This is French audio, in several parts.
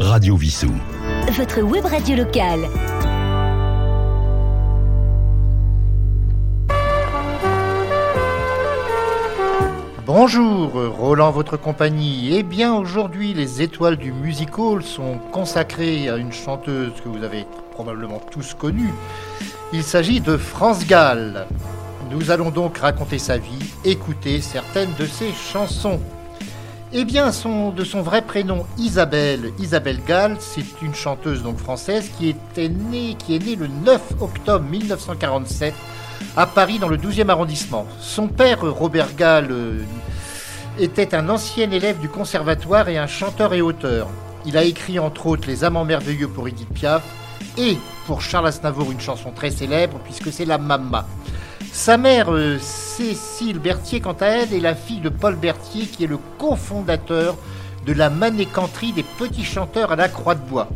Radio Vissou. Votre web radio locale. Bonjour, Roland, votre compagnie. Eh bien, aujourd'hui, les étoiles du music hall sont consacrées à une chanteuse que vous avez probablement tous connue. Il s'agit de France Gall. Nous allons donc raconter sa vie, écouter certaines de ses chansons. Eh bien, de son vrai prénom Isabelle, Isabelle Gall, c'est une chanteuse donc française qui, est née le 9 octobre 1947 à Paris dans le 12e arrondissement. Son père, Robert Gall, euh, était un ancien élève du conservatoire et un chanteur et auteur. Il a écrit entre autres Les Amants merveilleux pour Edith Piaf et pour Charles Aznavour une chanson très célèbre puisque c'est La Mamma. Sa mère, euh, Cécile Berthier, quant à elle, est la fille de Paul Berthier, qui est le cofondateur de la manécanterie des petits chanteurs à la Croix de Bois.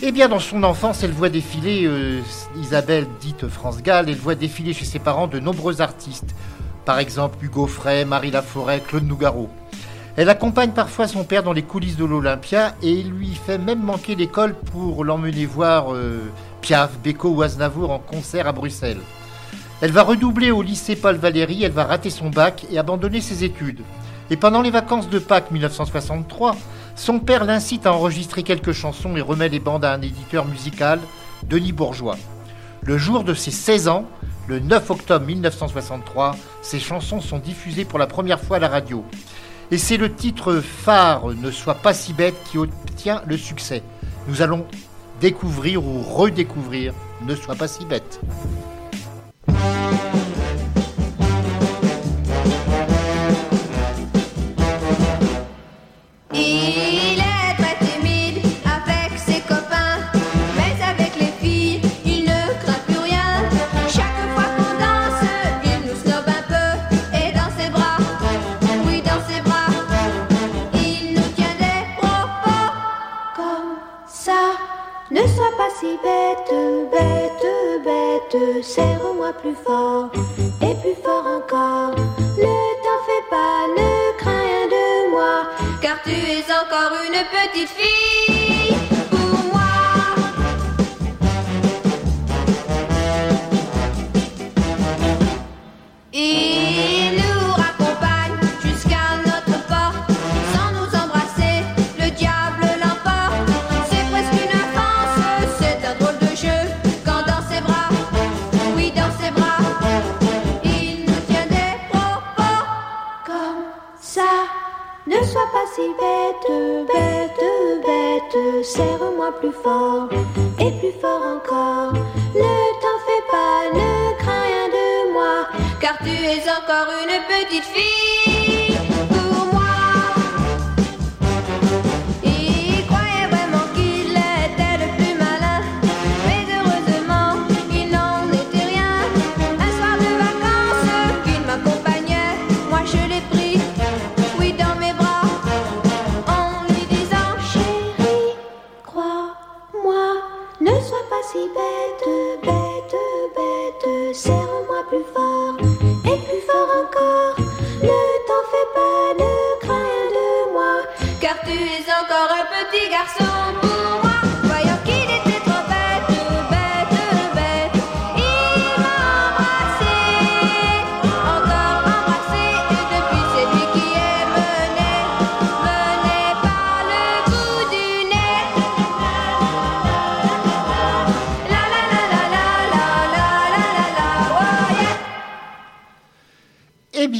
Eh bien, dans son enfance, elle voit défiler, euh, Isabelle dite France Gall, elle voit défiler chez ses parents de nombreux artistes. Par exemple, Hugo Frey, Marie Laforêt, Claude Nougaro. Elle accompagne parfois son père dans les coulisses de l'Olympia et lui fait même manquer l'école pour l'emmener voir euh, Piaf, Beko ou Aznavour en concert à Bruxelles. Elle va redoubler au lycée Paul Valéry, elle va rater son bac et abandonner ses études. Et pendant les vacances de Pâques 1963, son père l'incite à enregistrer quelques chansons et remet les bandes à un éditeur musical, Denis Bourgeois. Le jour de ses 16 ans, le 9 octobre 1963, ses chansons sont diffusées pour la première fois à la radio. Et c'est le titre phare Ne sois pas si bête qui obtient le succès. Nous allons découvrir ou redécouvrir Ne sois pas si bête. Si bête, bête, bête. Serre-moi plus fort et plus fort encore. Ne t'en fais pas, ne crains rien de moi, car tu es encore une petite fille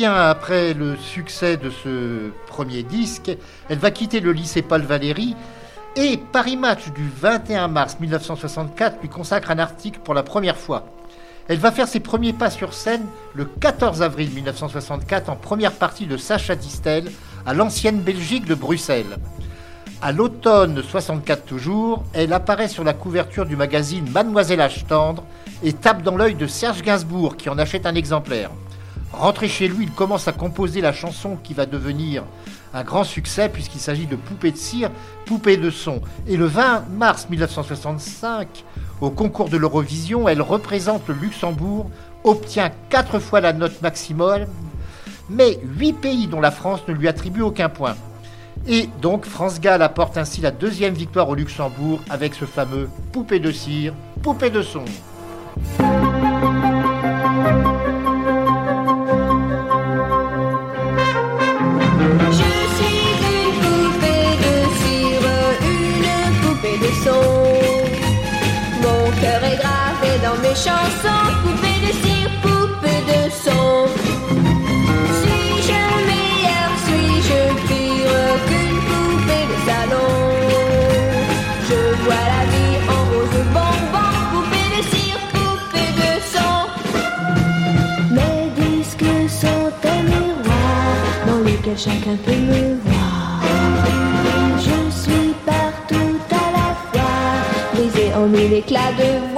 après le succès de ce premier disque, elle va quitter le lycée Paul Valéry et Paris Match du 21 mars 1964 lui consacre un article pour la première fois. Elle va faire ses premiers pas sur scène le 14 avril 1964 en première partie de Sacha Distel à l'ancienne Belgique de Bruxelles. À l'automne 64 toujours, elle apparaît sur la couverture du magazine Mademoiselle H tendre et tape dans l'œil de Serge Gainsbourg qui en achète un exemplaire. Rentré chez lui, il commence à composer la chanson qui va devenir un grand succès puisqu'il s'agit de Poupée de cire, Poupée de son. Et le 20 mars 1965, au concours de l'Eurovision, elle représente le Luxembourg, obtient quatre fois la note maximale, mais huit pays dont la France ne lui attribue aucun point. Et donc France Gall apporte ainsi la deuxième victoire au Luxembourg avec ce fameux poupée de cire, poupée de son. Mes chansons, poupée de cire, poupée de son. Suis-je meilleure, suis-je pire qu'une poupée de salon? Je vois la vie en rose bonbon, poupée de cire, poupée de son. Mes disques sont un miroir dans lequel chacun peut me voir. Je suis partout à la fois, brisée en mille éclats de.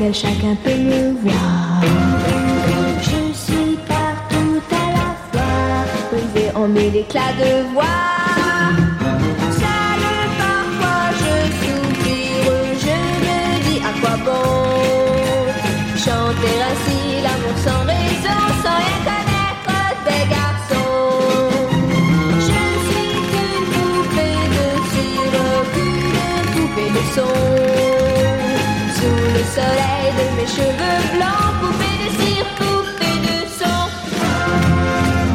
Lequel chacun peut me voir. Je suis partout à la fois, brisée en mille éclats de voix. Mes cheveux blancs, poupée de cire, poupée de son.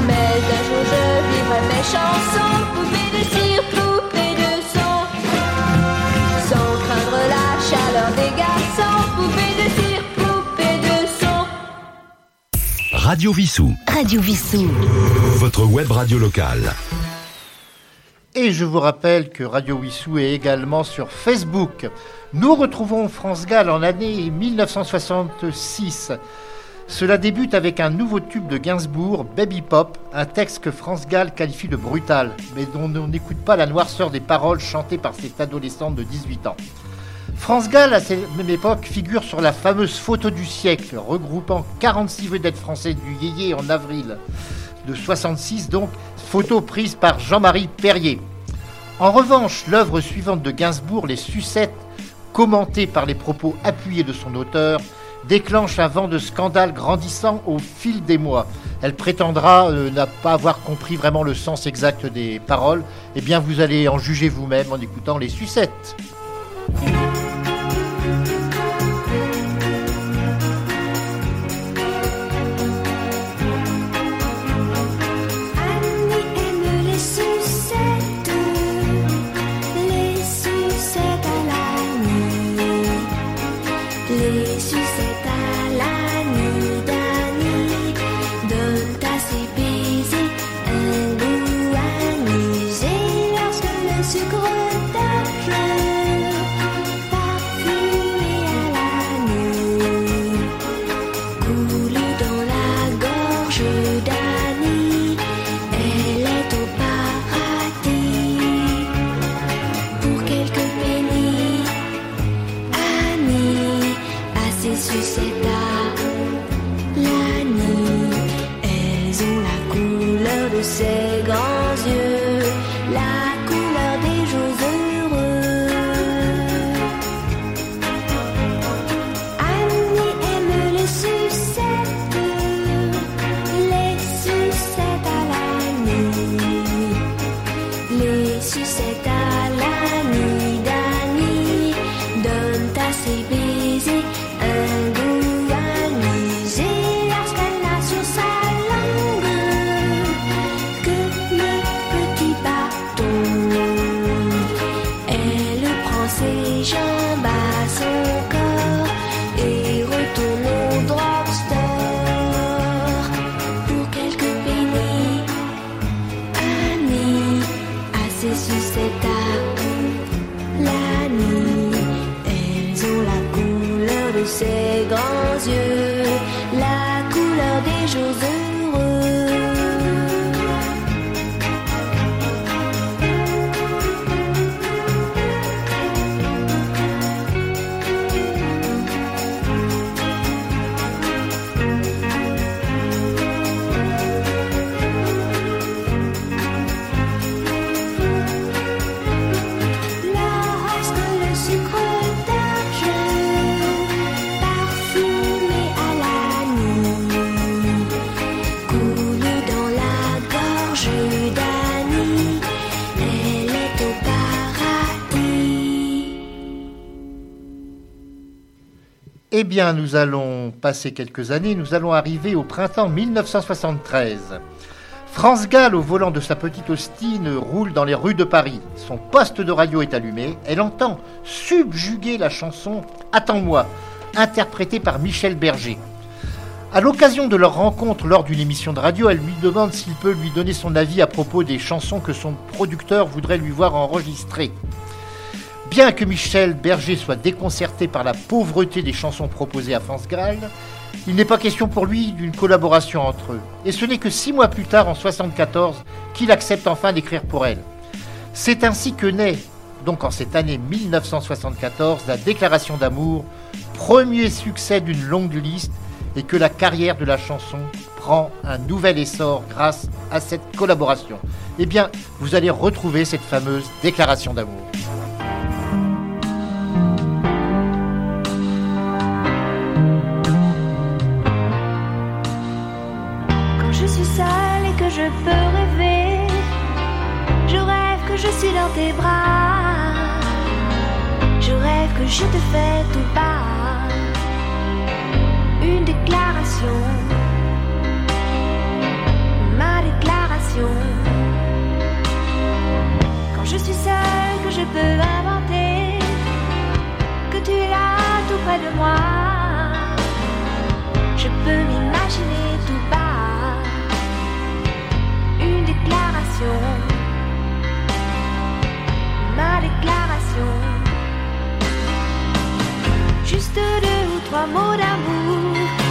Mais un jour je vivrai mes chansons, poupée de cire, poupée de son. Sans craindre la chaleur des garçons, poupée de cire, poupée de son. Radio Vissou, Radio Vissou. votre web radio locale. Et je vous rappelle que Radio Wissou est également sur Facebook. Nous retrouvons France Gall en l'année 1966. Cela débute avec un nouveau tube de Gainsbourg, Baby Pop, un texte que France Gall qualifie de brutal, mais dont on n'écoute pas la noirceur des paroles chantées par cette adolescente de 18 ans. France Gall, à cette même époque, figure sur la fameuse photo du siècle, regroupant 46 vedettes françaises du Yéyé en avril de 66, donc, photo prise par Jean-Marie Perrier. En revanche, l'œuvre suivante de Gainsbourg, Les Sucettes, commentée par les propos appuyés de son auteur, déclenche un vent de scandale grandissant au fil des mois. Elle prétendra euh, pas avoir compris vraiment le sens exact des paroles. Eh bien, vous allez en juger vous-même en écoutant Les Sucettes. Les sucettes ses grands yeux, la couleur des jours. Eh bien, nous allons passer quelques années, nous allons arriver au printemps 1973. France Gall, au volant de sa petite Austin, roule dans les rues de Paris. Son poste de radio est allumé. Elle entend subjuguer la chanson Attends-moi, interprétée par Michel Berger. À l'occasion de leur rencontre lors d'une émission de radio, elle lui demande s'il peut lui donner son avis à propos des chansons que son producteur voudrait lui voir enregistrer. Bien que Michel Berger soit déconcerté par la pauvreté des chansons proposées à France Gall, il n'est pas question pour lui d'une collaboration entre eux. Et ce n'est que six mois plus tard, en 74, qu'il accepte enfin d'écrire pour elle. C'est ainsi que naît, donc en cette année 1974, la déclaration d'amour, premier succès d'une longue liste, et que la carrière de la chanson prend un nouvel essor grâce à cette collaboration. Eh bien, vous allez retrouver cette fameuse déclaration d'amour. Tes bras. Je rêve que je te fais tout bas une déclaration, ma déclaration. Quand je suis seule, que je peux inventer que tu es là tout près de moi. Je peux m'imaginer tout bas une déclaration, déclaration. Juste deux ou trois mots d'amour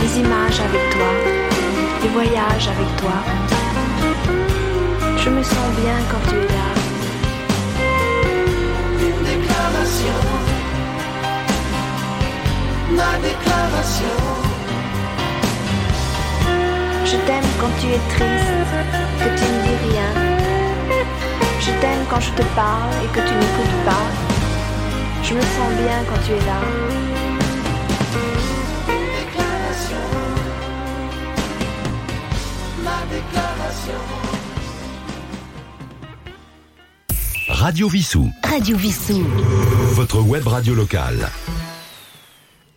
des images avec toi, des voyages avec toi. Je me sens bien quand tu es là. une déclaration, ma déclaration, Je t'aime quand tu es triste, que tu ne dis rien. Je t'aime quand je te parle et que tu n'écoutes pas. Je me sens bien quand tu es là. Radio Vissou. Radio Vissou. Votre web radio locale.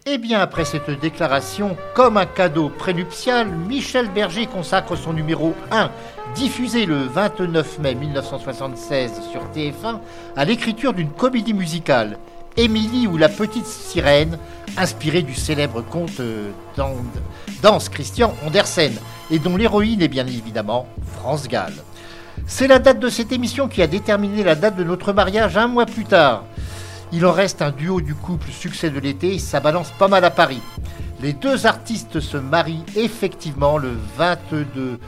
Et Eh bien après cette déclaration, comme un cadeau prénuptial, Michel Berger consacre son numéro 1, diffusé le 29 mai 1976 sur TF1, à l'écriture d'une comédie musicale, Émilie ou la petite sirène, inspirée du célèbre conte euh, d'An- d'Hans Christian Andersen, et dont l'héroïne est bien évidemment France Gall. C'est la date de cette émission qui a déterminé la date de notre mariage un mois plus tard. Il en reste un duo du couple succès de l'été, ça balance pas mal à Paris. Les deux artistes se marient effectivement le 22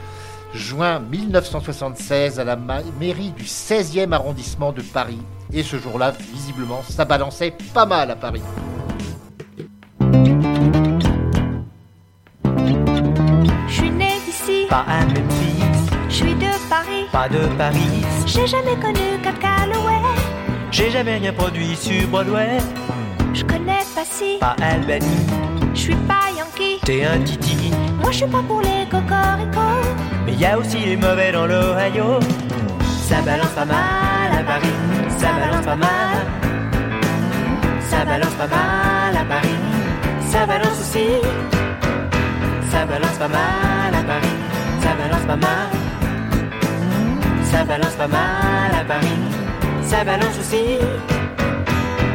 juin 1976 à la ma- mairie du 16e arrondissement de Paris. Et ce jour-là, visiblement, ça balançait pas mal à Paris. Je suis née ici, Pas à Memphis, je suis de Paris. pas de Paris. J'ai jamais connu Cap Calloway. J'ai jamais rien produit sur Broadway. Je connais pas si, Pas Albany, je suis pas Yankee. t'es un titi. Moi je suis pas pour les cocoricots. Mais y a aussi les mauvais dans l'Ohio. Ça balance pas mal Paris, ça balance pas mal. Ça balance pas mal à Paris, ça balance aussi. Ça balance pas mal à Paris, ça balance pas mal. Ça balance pas mal à Paris, ça balance aussi.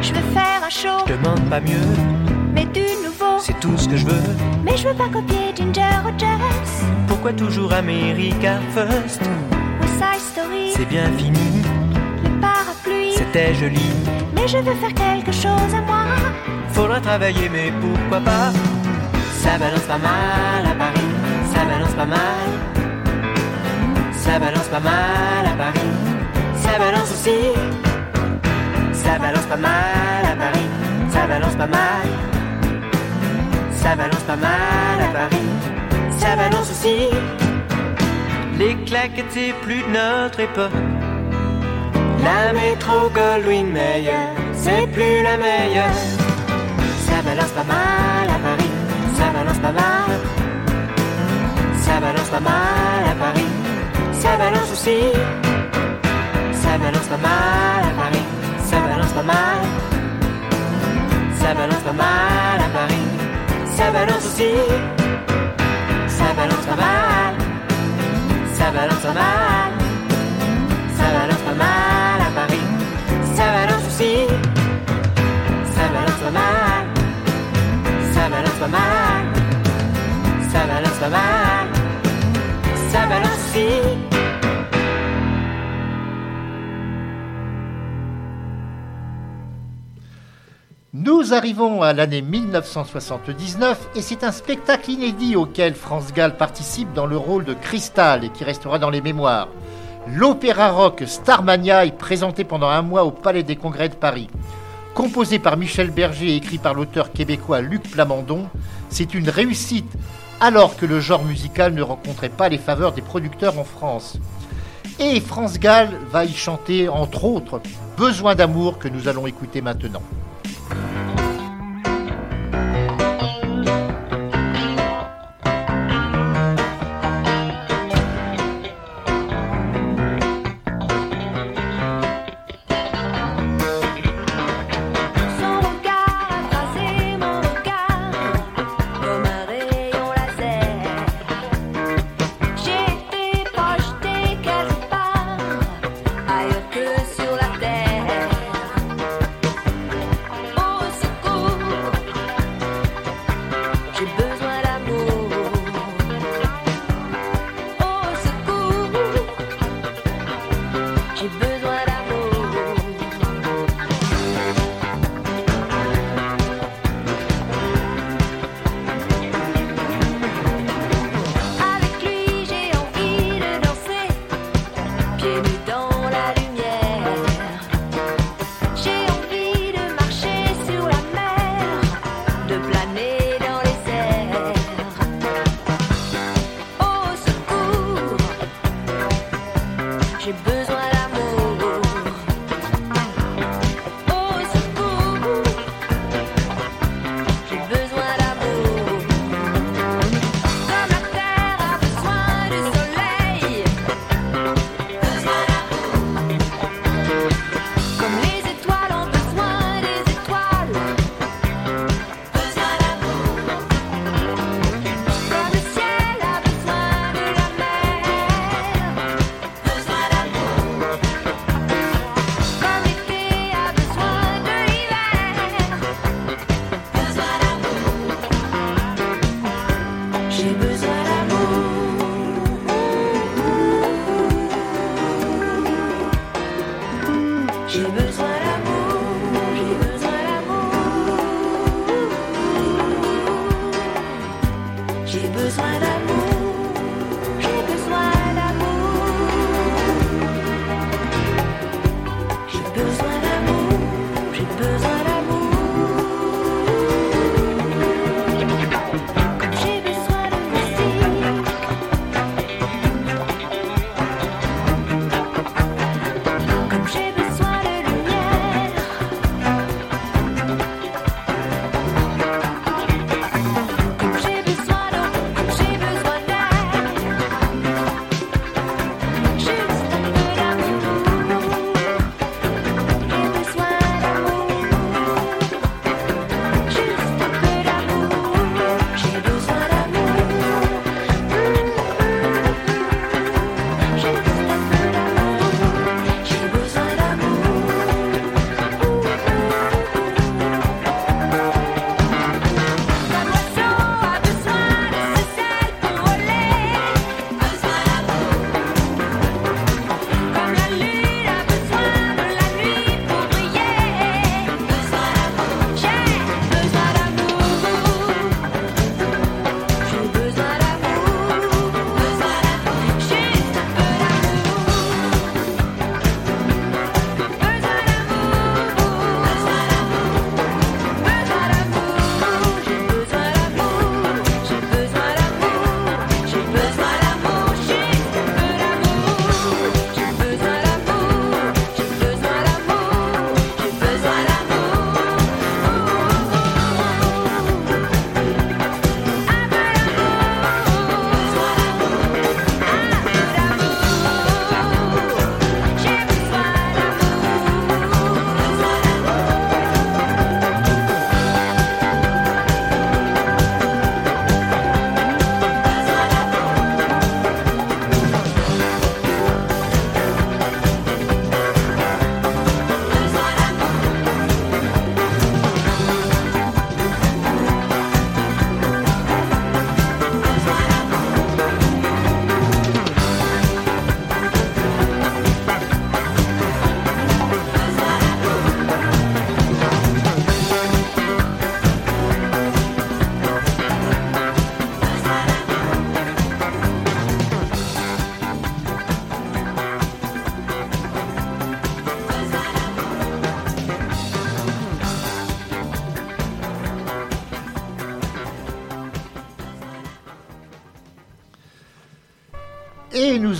Je veux faire un show, Je demande pas mieux, mais du nouveau. c'est tout ce que je veux. Mais je veux pas copier Ginger Rogers. Pourquoi toujours America First? West Side Story, C'est bien fini. C'était joli. Mais je veux faire quelque chose à moi. Faudra travailler, mais pourquoi pas? Ça balance pas mal à Paris, ça balance pas mal. Ça balance pas mal à Paris, ça balance aussi. Ça balance pas mal à Paris, ça balance pas mal. Ça balance pas mal à Paris, ça balance aussi. Les claquettes, c'est plus de notre époque. La métro Goldwyn Mayer, c'est plus la meilleure. Ça balance pas mal à Paris, ça balance pas mal. Ça balance pas mal à Paris, ça balance aussi. Ça balance pas mal à Paris, ça balance pas mal. Ça balance pas mal à Paris, ça balance aussi. Ça balance pas mal, ça balance pas mal. Ça balance pas mal Nous arrivons à l'année 1979 et c'est un spectacle inédit auquel France Gall participe dans le rôle de Cristal et qui restera dans les mémoires. L'opéra rock Starmania est présenté pendant un mois au Palais des Congrès de Paris. Composé par Michel Berger et écrit par l'auteur québécois Luc Plamondon, c'est une réussite alors que le genre musical ne rencontrait pas les faveurs des producteurs en France. Et France Gall va y chanter entre autres Besoin d'amour que nous allons écouter maintenant.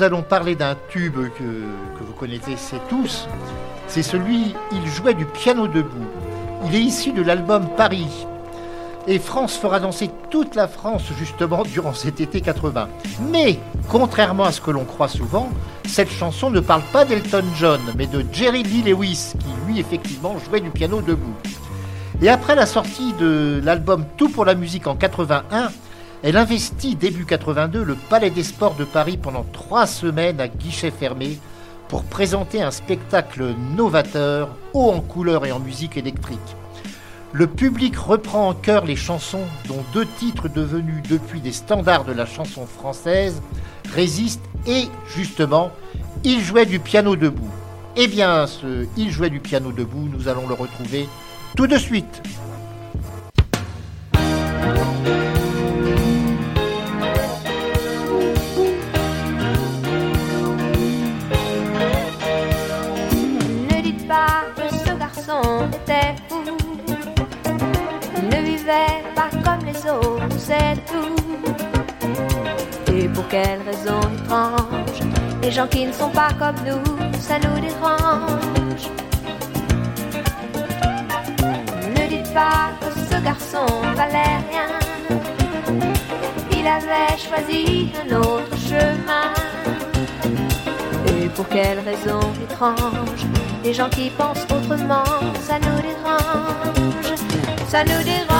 Nous allons parler d'un tube que, que vous connaissez tous. C'est celui Il jouait du piano debout. Il est issu de l'album Paris. Et France fera danser toute la France justement durant cet été 80. Mais, contrairement à ce que l'on croit souvent, cette chanson ne parle pas d'Elton John, mais de Jerry Lee Lewis, qui lui effectivement jouait du piano debout. Et après la sortie de l'album Tout pour la musique en 81, elle investit début 82 le Palais des Sports de Paris pendant trois semaines à guichet fermé pour présenter un spectacle novateur, haut en couleurs et en musique électrique. Le public reprend en chœur les chansons dont deux titres devenus depuis des standards de la chanson française résistent et justement, il jouait du piano debout. Eh bien, ce Il jouait du piano debout, nous allons le retrouver tout de suite. Pas comme les autres, c'est tout. Et pour quelle raison étrange Les gens qui ne sont pas comme nous, ça nous dérange. Ne dites pas que ce garçon valait rien. Il avait choisi un autre chemin. Et pour quelle raison étrange Les gens qui pensent autrement, ça nous dérange, ça nous dérange.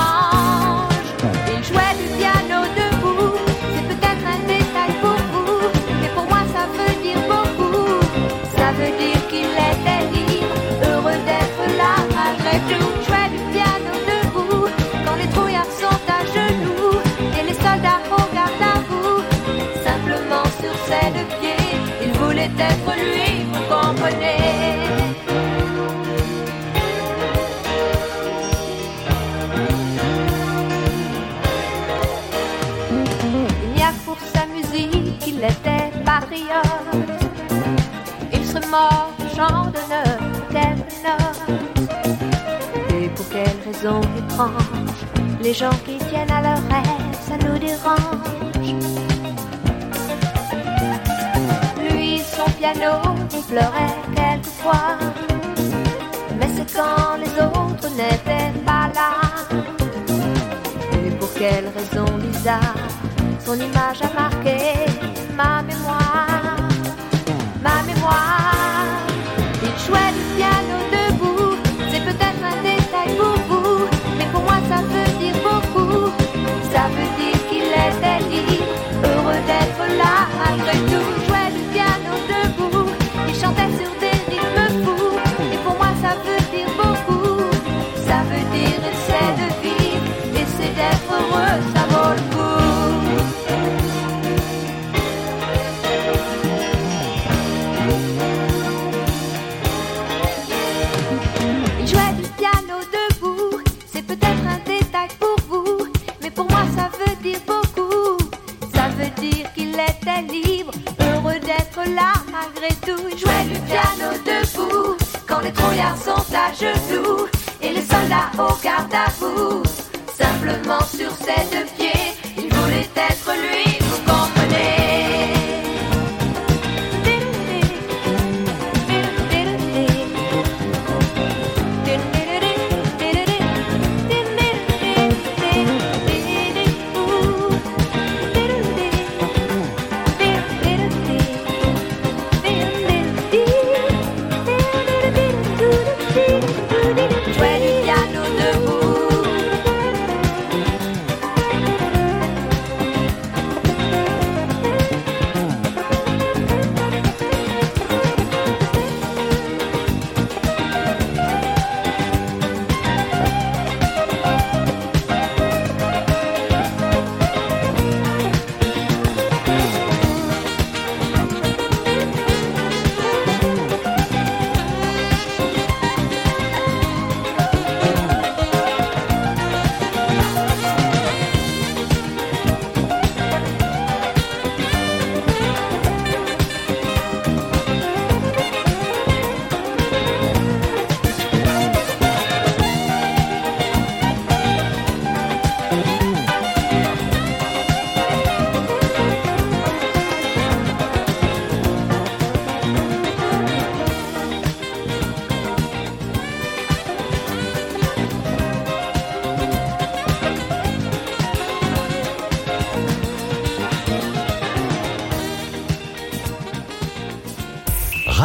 Il y a pour sa musique, il était patriote. Il se mange en notre. Et pour quelle raison étrange? Les gens qui tiennent à leur aide, ça nous dérange. Lui son piano il pleurait quelquefois. Mais c'est quand les autres n'étaient pas là. Et pour quelle raison bizarre, son image a marqué ma mémoire?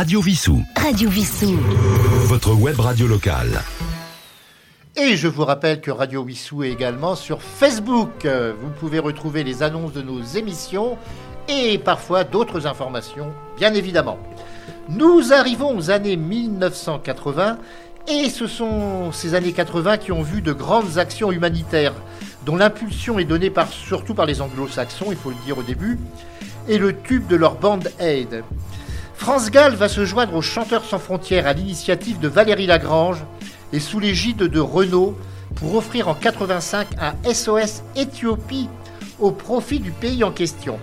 Radio Vissou. Radio Vissou. Votre web radio locale. Et je vous rappelle que Radio Wissou est également sur Facebook. Vous pouvez retrouver les annonces de nos émissions et parfois d'autres informations, bien évidemment. Nous arrivons aux années 1980 et ce sont ces années 80 qui ont vu de grandes actions humanitaires dont l'impulsion est donnée par, surtout par les anglo-saxons, il faut le dire au début, et le tube de leur bande Aid. France Gall va se joindre aux Chanteurs sans frontières à l'initiative de Valérie Lagrange et sous l'égide de Renault pour offrir en 85 un SOS Éthiopie au profit du pays en question.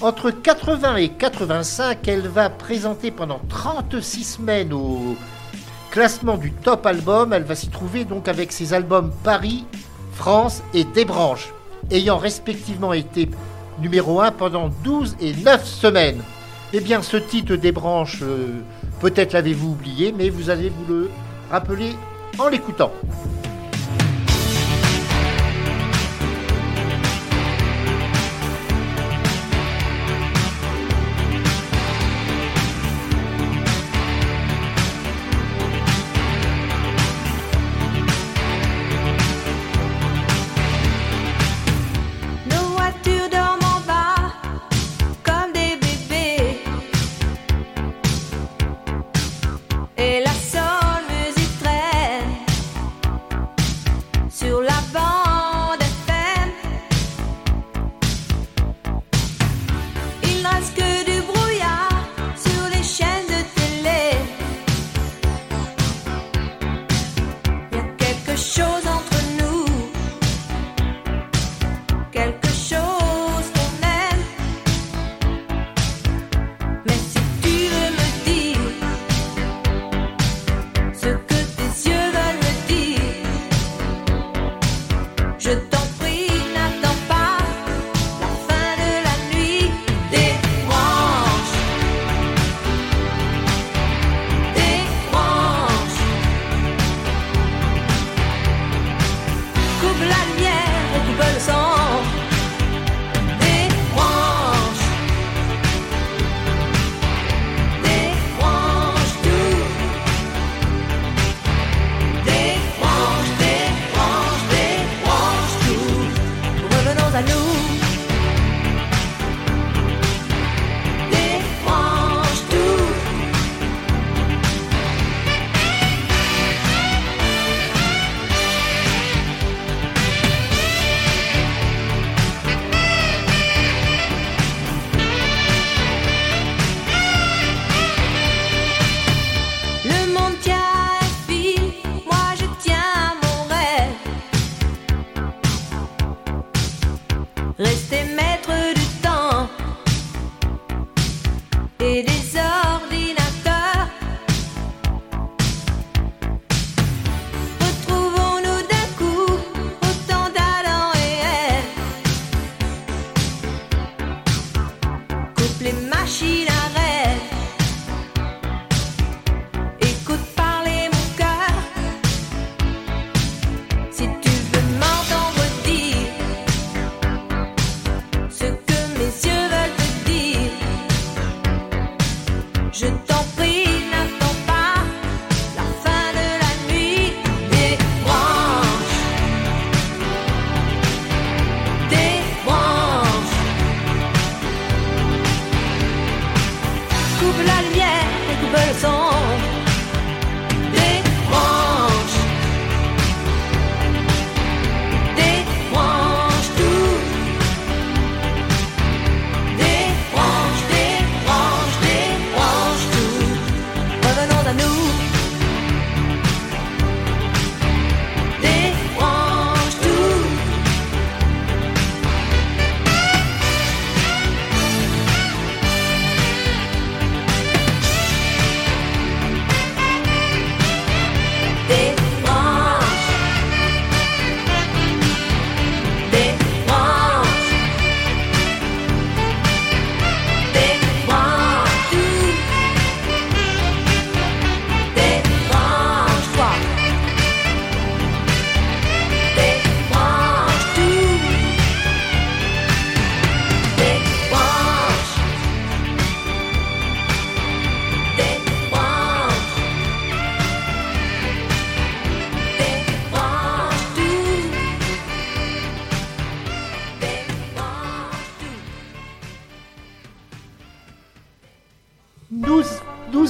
Entre 80 et 85, elle va présenter pendant 36 semaines au classement du top album. Elle va s'y trouver donc avec ses albums Paris, France et Des Branches, ayant respectivement été numéro 1 pendant 12 et 9 semaines. Eh bien, ce titre des branches, euh, peut-être l'avez-vous oublié, mais vous allez vous le rappeler en l'écoutant.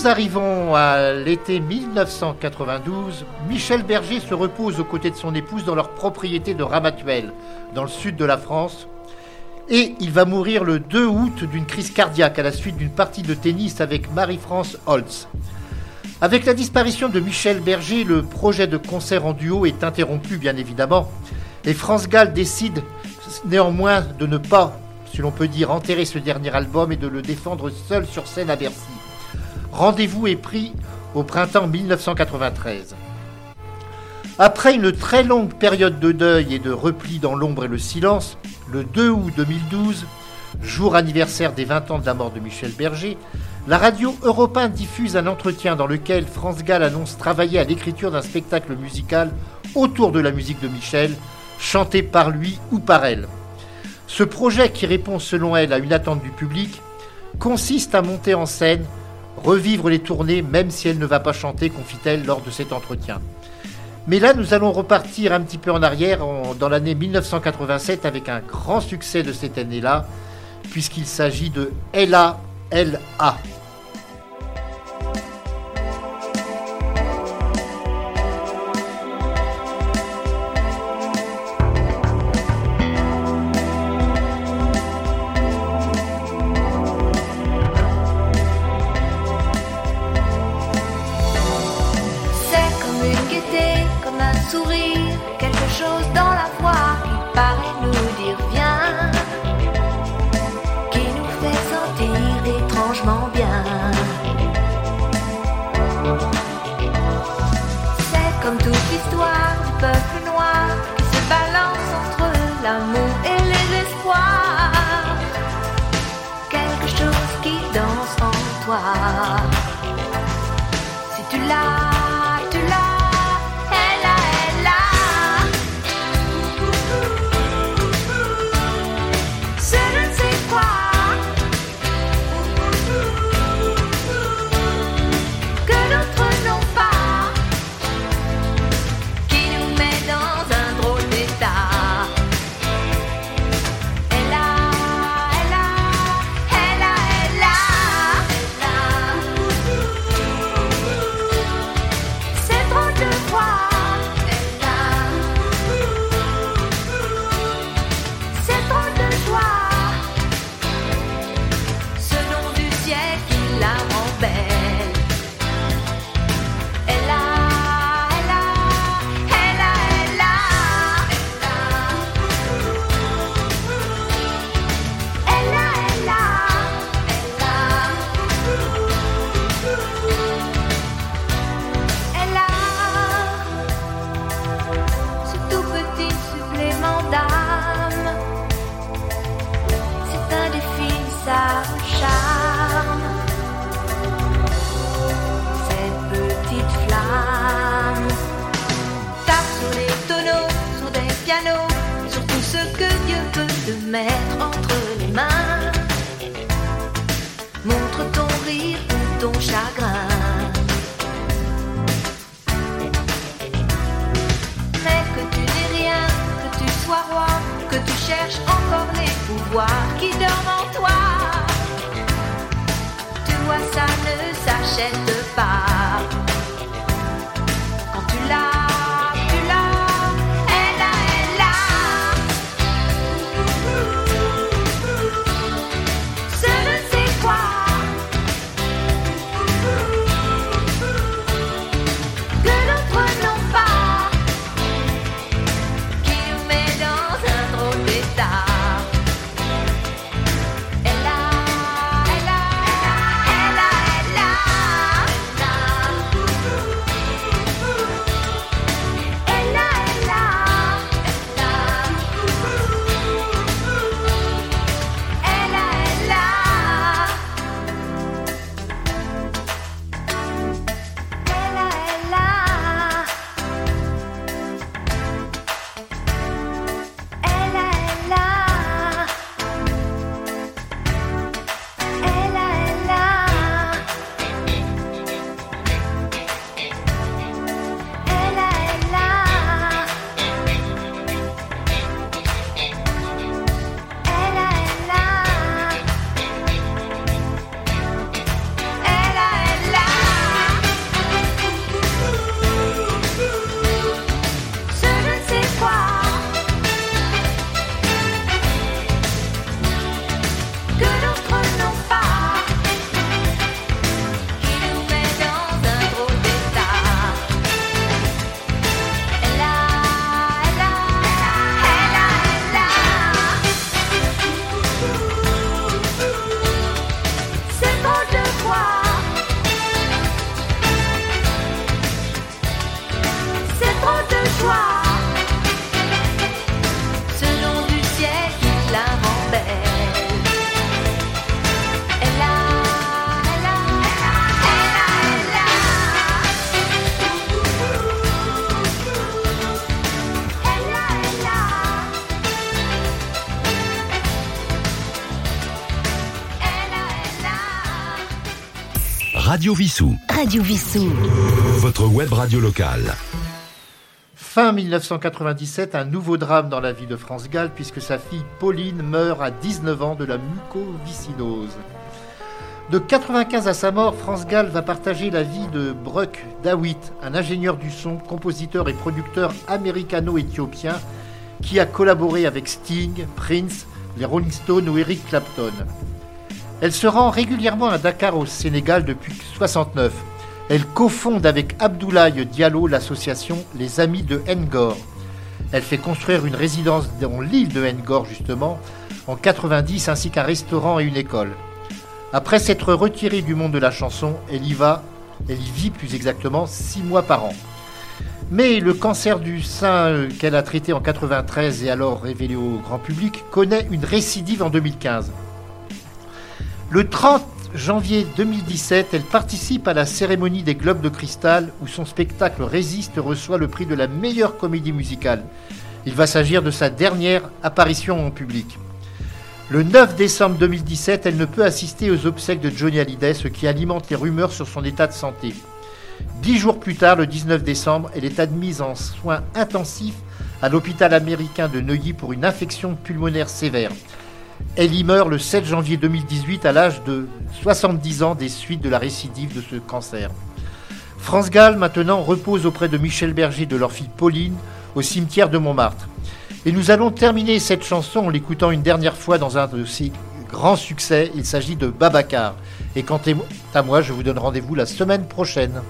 Arrivons à l'été 1992. Michel Berger se repose aux côtés de son épouse dans leur propriété de Ramatuelle, dans le sud de la France. Et il va mourir le 2 août d'une crise cardiaque à la suite d'une partie de tennis avec Marie-France Holtz. Avec la disparition de Michel Berger, le projet de concert en duo est interrompu, bien évidemment. Et France Gall décide néanmoins de ne pas, si l'on peut dire, enterrer ce dernier album et de le défendre seul sur scène à Bercy. Rendez-vous est pris au printemps 1993. Après une très longue période de deuil et de repli dans l'ombre et le silence, le 2 août 2012, jour anniversaire des 20 ans de la mort de Michel Berger, la radio Europe 1 diffuse un entretien dans lequel France Gall annonce travailler à l'écriture d'un spectacle musical autour de la musique de Michel, chanté par lui ou par elle. Ce projet, qui répond selon elle à une attente du public, consiste à monter en scène, revivre les tournées, même si elle ne va pas chanter, confie-t-elle lors de cet entretien. Mais là, nous allons repartir un petit peu en arrière, dans l'année 1987, avec un grand succès de cette année-là, puisqu'il s'agit de Ella, L.A. Radio Vissou. Radio Vissou. Votre web radio locale. Fin 1997, un nouveau drame dans la vie de France Gall puisque sa fille Pauline meurt à 19 ans de la mucoviscidose. De 95 à sa mort, France Gall va partager la vie de Bruck Dawit, un ingénieur du son, compositeur et producteur américano-éthiopien qui a collaboré avec Sting, Prince, les Rolling Stones ou Eric Clapton. Elle se rend régulièrement à Dakar au Sénégal depuis 69. Elle cofonde avec Abdoulaye Diallo l'association Les Amis de Ngor. Elle fait construire une résidence dans l'île de Ngor justement en 90 ainsi qu'un restaurant et une école. Après s'être retirée du monde de la chanson, elle y va, elle y vit plus exactement six mois par an. Mais le cancer du sein euh, qu'elle a traité en 93 et alors révélé au grand public connaît une récidive en 2015. Le 30 janvier 2017, elle participe à la cérémonie des Globes de Cristal où son spectacle Résiste reçoit le prix de la meilleure comédie musicale. Il va s'agir de sa dernière apparition en public. Le 9 décembre 2017, elle ne peut assister aux obsèques de Johnny Hallyday, ce qui alimente les rumeurs sur son état de santé. Dix jours plus tard, le 19 décembre, elle est admise en soins intensifs à l'hôpital américain de Neuilly pour une infection pulmonaire sévère. Elle y meurt le 7 janvier 2018 à l'âge de 70 ans des suites de la récidive de ce cancer. France Gall, maintenant, repose auprès de Michel Berger de leur fille Pauline au cimetière de Montmartre. Et nous allons terminer cette chanson en l'écoutant une dernière fois dans un de ses grands succès. Il s'agit de Babacar. Et quant à moi, je vous donne rendez-vous la semaine prochaine.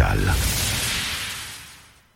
Radio